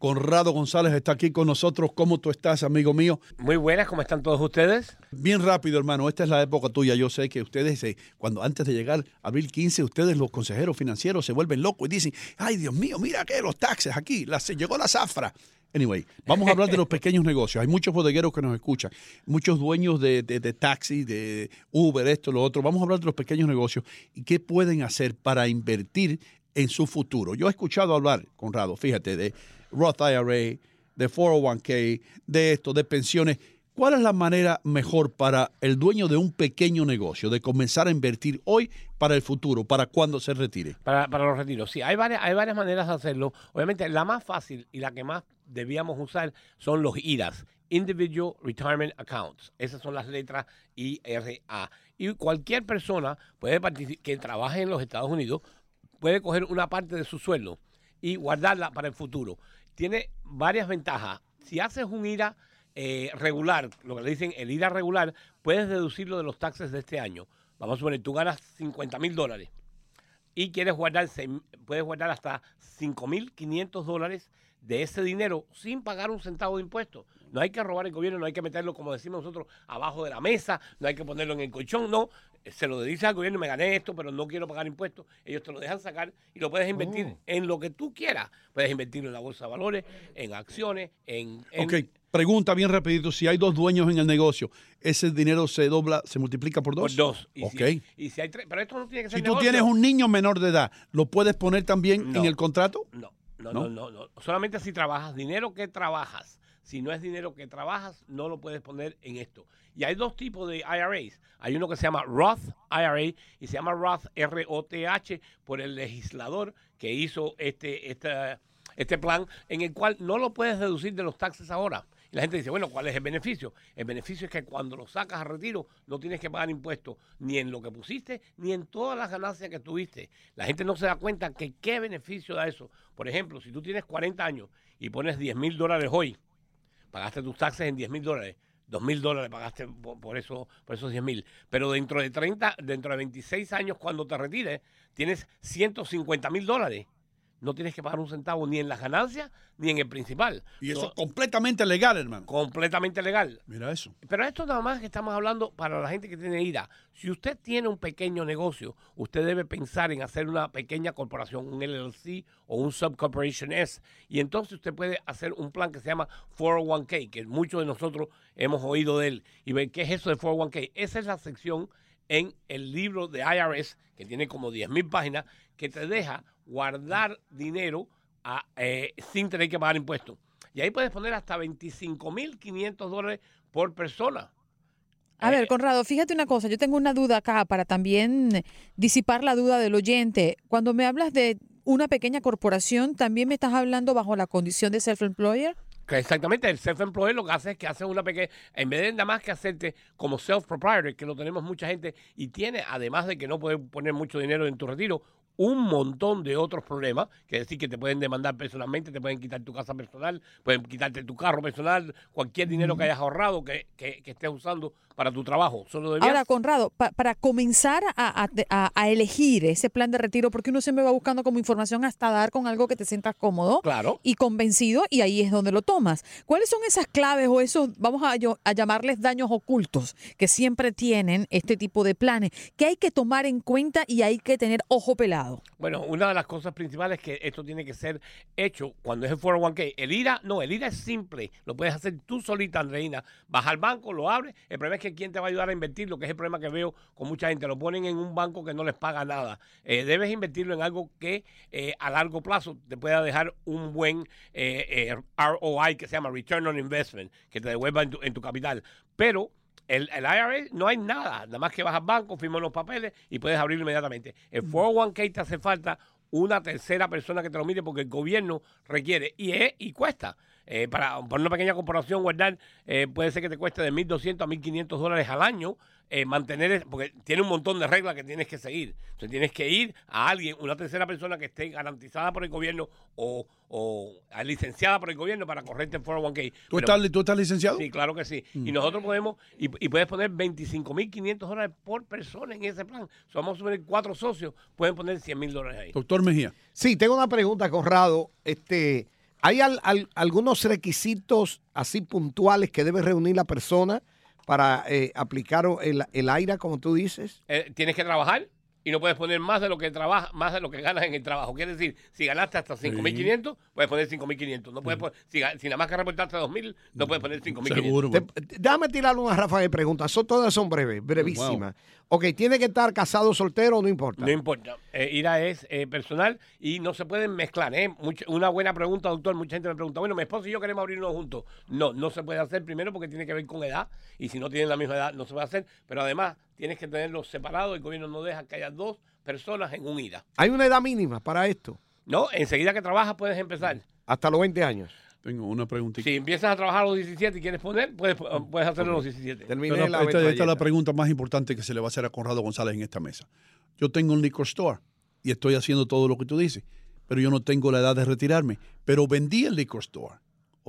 Conrado González está aquí con nosotros. ¿Cómo tú estás, amigo mío? Muy buenas, ¿cómo están todos ustedes? Bien rápido, hermano. Esta es la época tuya. Yo sé que ustedes, eh, cuando antes de llegar a abril 15, ustedes, los consejeros financieros, se vuelven locos y dicen, ay, Dios mío, mira que los taxes aquí, la, se llegó la zafra. Anyway, vamos a hablar de los pequeños negocios. Hay muchos bodegueros que nos escuchan, muchos dueños de, de, de taxi, de Uber, esto, lo otro. Vamos a hablar de los pequeños negocios y qué pueden hacer para invertir en su futuro. Yo he escuchado hablar, Conrado, fíjate, de Roth IRA, de 401k, de esto, de pensiones. ¿Cuál es la manera mejor para el dueño de un pequeño negocio de comenzar a invertir hoy para el futuro, para cuando se retire? Para, para los retiros, sí, hay varias, hay varias maneras de hacerlo. Obviamente, la más fácil y la que más debíamos usar son los IRAs, Individual Retirement Accounts. Esas son las letras IRA. Y cualquier persona puede que trabaje en los Estados Unidos puede coger una parte de su sueldo y guardarla para el futuro. Tiene varias ventajas. Si haces un IRA eh, regular, lo que le dicen el IRA regular, puedes deducirlo de los taxes de este año. Vamos a suponer, tú ganas 50 mil dólares y quieres guardar, puedes guardar hasta 5 mil 500 dólares de ese dinero sin pagar un centavo de impuestos. No hay que robar el gobierno, no hay que meterlo, como decimos nosotros, abajo de la mesa, no hay que ponerlo en el colchón, no. Se lo dice al gobierno, me gané esto, pero no quiero pagar impuestos. Ellos te lo dejan sacar y lo puedes invertir Oh. en lo que tú quieras. Puedes invertirlo en la bolsa de valores, en acciones, en... en- Ok, pregunta bien rapidito, si hay dos dueños en el negocio, ¿ese dinero se dobla, se multiplica por dos? Por dos. Y ok. si, y si hay tres, pero esto no tiene que ser Si tú negocio. tienes un niño menor de edad, ¿lo puedes poner también No. en el contrato? No, no, ¿No? no, no. Solamente si trabajas, dinero que trabajas. Si no es dinero que trabajas, no lo puedes poner en esto. Y hay dos tipos de IRAs. Hay uno que se llama Roth IRA y se llama Roth R-O-T-H por el legislador que hizo este, este, este plan en el cual no lo puedes deducir de los taxes ahora. La gente dice, bueno, ¿cuál es el beneficio? El beneficio es que cuando lo sacas a retiro no tienes que pagar impuestos ni en lo que pusiste ni en todas las ganancias que tuviste. La gente no se da cuenta que qué beneficio da eso. Por ejemplo, si tú tienes 40 años y pones 10 mil dólares hoy, pagaste tus taxes en 10 mil dólares. 2 mil dólares pagaste por, por eso, por esos 10 mil. Pero dentro de 30, dentro de 26 años, cuando te retires, tienes 150 mil dólares. No tienes que pagar un centavo ni en las ganancias ni en el principal. Y eso So, es completamente legal, hermano. completamente legal. Mira eso. Pero esto nada más que estamos hablando para la gente que tiene IRA. Si usted tiene un pequeño negocio, usted debe pensar en hacer una pequeña corporación, un LLC o un subcorporation S. Y entonces usted puede hacer un plan que se llama 401k, que muchos de nosotros hemos oído de él. Y ver qué es eso de 401k. Esa es la sección en el libro de IRS, que tiene como 10.000 páginas, que te deja guardar dinero a, eh, sin tener que pagar impuestos. Y ahí puedes poner hasta 25.500 dólares por persona. A ver, Conrado, fíjate una cosa, yo tengo una duda acá para también disipar la duda del oyente. Cuando me hablas de una pequeña corporación, ¿también me estás hablando bajo la condición de self-employer? Exactamente, el self-employed lo que hace es que hace una pequeña, en vez de nada más que hacerte como self-proprietor, que lo tenemos mucha gente y tiene, además de que no puede poner mucho dinero en tu retiro, un montón de otros problemas, que es decir, que te pueden demandar personalmente, te pueden quitar tu casa personal, pueden quitarte tu carro personal, cualquier dinero que hayas ahorrado que, que- que estés usando para tu trabajo. Solo debías- Ahora, Conrado, pa- para comenzar a, a- elegir ese plan de retiro, porque uno siempre va buscando como información hasta dar con algo que te sientas cómodo Claro. y convencido, y ahí es donde lo tomas. ¿Cuáles son esas claves o esos, vamos a, a llamarles daños ocultos, que siempre tienen este tipo de planes, que hay que tomar en cuenta y hay que tener ojo pelado? Bueno, una de las cosas principales es que esto tiene que ser hecho cuando es el 401k. El IRA, no, el IRA es simple. Lo puedes hacer tú solita, Andreina. Vas al banco, lo abres. El problema es que quién te va a ayudar a invertir, lo que es el problema que veo con mucha gente. Lo ponen en un banco que no les paga nada. Eh, debes invertirlo en algo que eh, a largo plazo te pueda dejar un buen eh, eh, ROI, que se llama Return on Investment, que te devuelva en tu, en tu capital. Pero el, el IRA no hay nada, nada más que vas al banco, firmas los papeles y puedes abrirlo inmediatamente. El 401k te hace falta una tercera persona que te lo mire porque el gobierno requiere y, es, y cuesta. Eh, para, una pequeña comparación, guardar eh, puede ser que te cueste de 1.200 a 1.500 dólares al año eh, mantener, porque tiene un montón de reglas que tienes que seguir. Entonces tienes que ir a alguien, una tercera persona que esté garantizada por el gobierno o, o licenciada por el gobierno para correrte el 401k. ¿Tú, Pero- estás, ¿Tú estás licenciado? Sí, claro que sí. Y nosotros podemos, y, y puedes poner 25.500 dólares por persona en ese plan. So, vamos a suponer cuatro socios, pueden poner 100.000 dólares ahí. Doctor Mejía. Sí, tengo una pregunta, Conrado. Este, ¿Hay al- al- algunos requisitos así puntuales que debe reunir la persona para eh, aplicar el, el aire, como tú dices? Eh, tienes que trabajar y no puedes poner más de lo que trabaja, más de lo que ganas en el trabajo. Quiere decir, si ganaste hasta 5.500, puedes poner 5.500. No puedes poner, si, nada más que reportaste 2.000, no puedes poner 5.500. Seguro. Te- te- déjame tirar una ráfaga de preguntas. Son, todas son breves, brevísimas. Ok, ¿tiene que estar casado, soltero, no importa? No importa. Eh, IRA es eh, personal y no se pueden mezclar. ¿eh? Mucha- una buena pregunta, doctor. Mucha gente me pregunta, bueno, mi esposo y yo queremos abrirnos juntos. No, no se puede hacer primero porque tiene que ver con edad y si no tienen la misma edad no se puede hacer. Pero además tienes que tenerlos separados. El gobierno no deja que haya dos personas en un IRA. ¿Hay una edad mínima para esto? No, enseguida que trabajas puedes empezar. Hasta los 20 años. Tengo una preguntita. Si empiezas a trabajar a los 17 y quieres poner, puedes, puedes hacerlo a los 17. Terminé Esta, la esta- esta es la pregunta más importante que se le va a hacer a Conrado González en esta mesa. Yo tengo un liquor store y estoy haciendo todo lo que tú dices, pero yo no tengo la edad de retirarme. Pero vendí el liquor store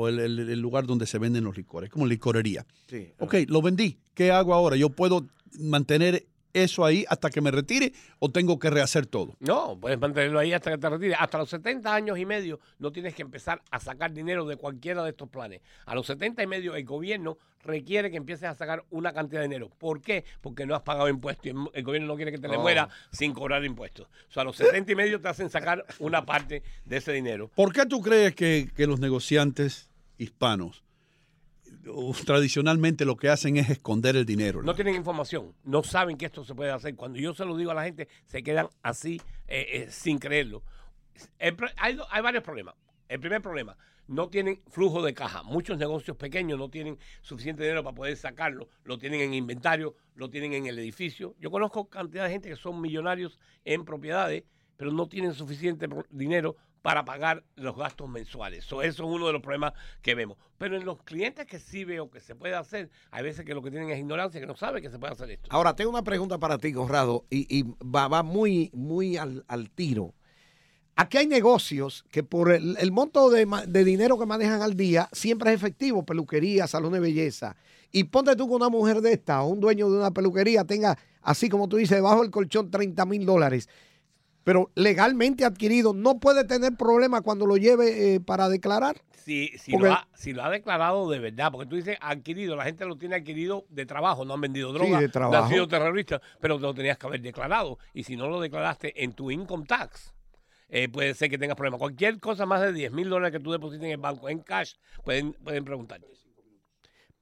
o el, el- el lugar donde se venden los licores, como licorería. Sí. Ok, lo vendí. ¿Qué hago ahora? ¿Yo puedo mantener eso ahí hasta que me retire o tengo que rehacer todo? No, puedes mantenerlo ahí hasta que te retires. Hasta los 70 años y medio no tienes que empezar a sacar dinero de cualquiera de estos planes. A los 70 y medio el gobierno requiere que empieces a sacar una cantidad de dinero. ¿Por qué? Porque no has pagado impuestos y el, el gobierno no quiere que te le Oh. muera sin cobrar impuestos. O sea, a los 70 y medio te hacen sacar una parte de ese dinero. ¿Por qué tú crees que, que los negociantes hispanos tradicionalmente lo que hacen es esconder el dinero? No tienen información, no saben que esto se puede hacer. Cuando yo se lo digo a la gente, se quedan así eh, eh, sin creerlo. El hay, hay varios problemas. El primer problema, no tienen flujo de caja. Muchos negocios pequeños no tienen suficiente dinero para poder sacarlo. Lo tienen en inventario, lo tienen en el edificio. Yo conozco cantidad de gente que son millonarios en propiedades, pero no tienen suficiente dinero para pagar los gastos mensuales. So, eso es uno de los problemas que vemos. Pero en los clientes que sí veo que se puede hacer, hay veces que lo que tienen es ignorancia, que no saben que se puede hacer esto. Ahora, tengo una pregunta para ti, Conrado, y, va, muy, muy al, tiro. Aquí hay negocios que por el, monto de, dinero que manejan al día siempre es efectivo, peluquería, salón de belleza. Y ponte tú con una mujer de esta o un dueño de una peluquería tenga, así como tú dices, debajo del colchón 30 mil dólares. Pero legalmente adquirido, no puede tener problema cuando lo lleve eh, para declarar. Si, si, Porque- lo ha, si lo ha declarado de verdad, porque tú dices adquirido, la gente lo tiene adquirido de trabajo, no han vendido droga, de no han sido terroristas, pero lo tenías que haber declarado. Y si no lo declaraste en tu income tax, eh, puede ser que tengas problemas. Cualquier cosa más de 10 mil dólares que tú deposites en el banco en cash, pueden, pueden preguntarte.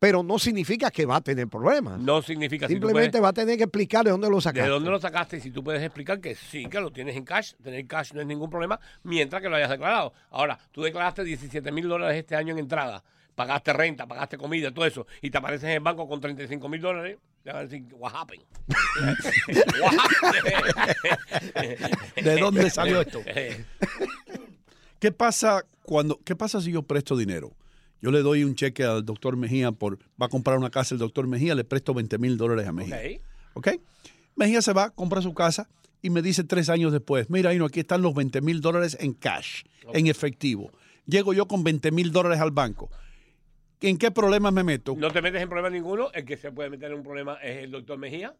Pero no significa que va a tener problemas. No significa si Simplemente puedes- va a tener que explicar de dónde lo ¿De sacaste. dónde lo sacaste? Y si tú puedes explicar que sí, que lo tienes en cash, tener cash no es ningún problema, mientras que lo hayas declarado. Ahora, tú declaraste 17 mil dólares este año en entrada, pagaste renta, pagaste comida, todo eso, y te apareces en el banco con 35 mil dólares, te van a decir, what happened? What happened? ¿De dónde salió esto? ¿Qué pasa cuando, qué pasa si yo presto dinero? Yo le doy un cheque al doctor Mejía por, va a comprar una casa el doctor Mejía, le presto 20 mil dólares a Mejía. Ok. ¿Ok? Mejía se va, compra su casa y me dice tres años después, mira, Ino, aquí están los 20 mil dólares en cash, en efectivo. Llego yo con 20 mil dólares al banco. ¿En qué problemas me meto? No te metes en problema ninguno. El que se puede meter en un problema es el doctor Mejía,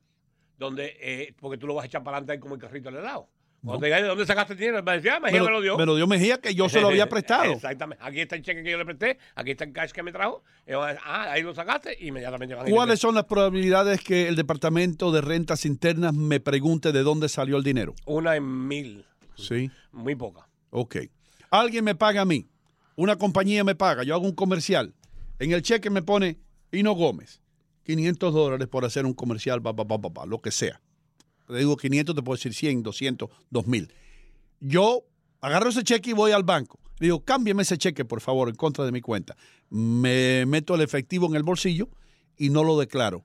donde, eh, porque tú lo vas a echar para adelante ahí como el carrito del helado. Cuando te diga de dónde sacaste el dinero, él va a decir, ah, Mejía me, lo dio. me lo dio Mejía que yo se lo había prestado. Exactamente. Aquí está el cheque que yo le presté, aquí está el cash que me trajo. Ah, ahí lo sacaste, y inmediatamente van. ¿Cuáles son las probabilidades que el Departamento de Rentas Internas me pregunte de dónde salió el dinero? Una en mil. Sí. Muy poca. Ok. Alguien me paga a mí. Una compañía me paga. Yo hago un comercial. En el cheque me pone Hino Gómez. 500 dólares por hacer un comercial, pa, pa, pa, lo que sea. Te digo 500, te puedo decir 100, 200, 2000. Yo agarro ese cheque y voy al banco. Le digo, cámbiame ese cheque, por favor, en contra de mi cuenta. Me meto el efectivo en el bolsillo y no lo declaro.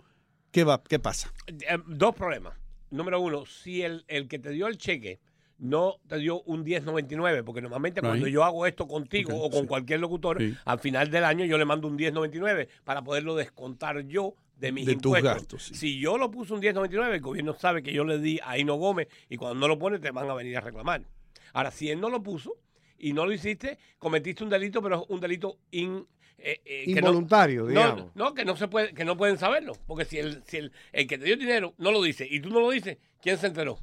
¿Qué, va, qué pasa? Eh, dos problemas. Número uno, si el, el que te dio el cheque no te dio un 1099, porque normalmente cuando yo hago esto contigo o con sí. cualquier locutor, Sí. al final del año yo le mando un 1099 para poderlo descontar yo de mis De tus impuestos. gastos, sí. Si yo lo puse un 1099, el gobierno sabe que yo le di a Hino Gómez y cuando no lo pone te van a venir a reclamar. Ahora, si él no lo puso y no lo hiciste, cometiste un delito, pero es un delito in- eh, eh, que no- Involuntario, no, digamos. no, que no se puede, que no pueden saberlo. Porque si el, si el, el que te dio el dinero no lo dice y tú no lo dices, ¿quién se enteró?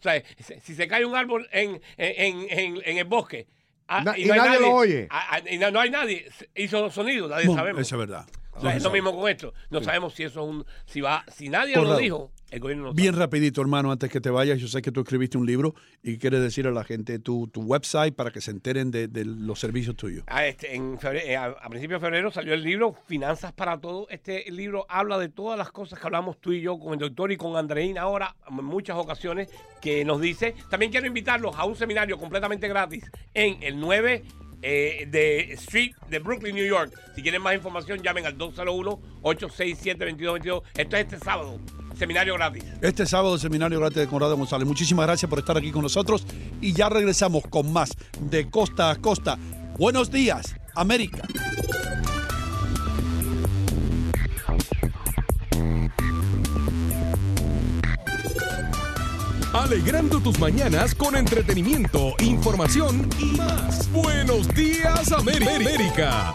O sea, si- si se cae un árbol en, en, en, en el bosque ah, Na- y no hay nadie lo oye. ah, ah, y no, no hay nadie, hizo sonido, nadie Bueno, sabemos. Eso es verdad. O sea, es lo mismo con esto. No sabemos si eso es un. Si va, si nadie Corrado. lo dijo, el gobierno no Bien sabe. rapidito, hermano, antes que te vayas, yo sé que tú escribiste un libro y quieres decir a la gente tu, tu website para que se enteren de, de los servicios tuyos. Ah, este, en febre- eh, a, a principios de febrero salió el libro Finanzas para Todos. Este libro habla de todas las cosas que hablamos tú y yo con el doctor y con Andreina ahora en muchas ocasiones que nos dice. También quiero invitarlos a un seminario completamente gratis en el 9 eh, de Street de Brooklyn, New York. Si quieren más información, llamen al 201-867-2222. Esto es este sábado. Seminario gratis. Este sábado, seminario gratis de Conrado González. Muchísimas gracias por estar aquí con nosotros y ya regresamos con más de costa a costa. Buenos días, América. Alegrando tus mañanas con entretenimiento, información y más. Buenos días, América.